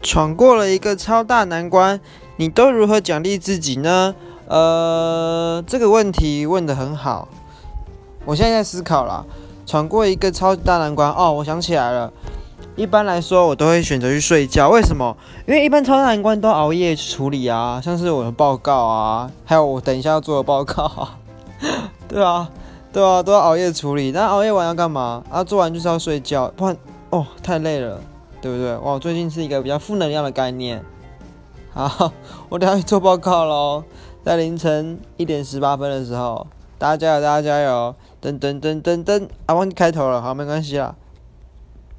闯过了一个超大难关，你都如何奖励自己呢？呃，这个问题问得很好。我现在在思考啦，闯过一个超级大难关哦，我想起来了。一般来说，我都会选择去睡觉。为什么？因为一般超大难关都熬夜处理啊，像是我的报告啊，还有我等一下要做的报告啊。对啊，对啊，都要熬夜处理。那熬夜完要干嘛？啊，做完就是要睡觉，不然哦太累了。对不对？哇，最近是一个比较负能量的概念。好，我等下去做报告喽，在凌晨一点十八分的时候，大家加油，大家加油！噔噔噔噔噔，啊，忘记开头了，好，没关系啦。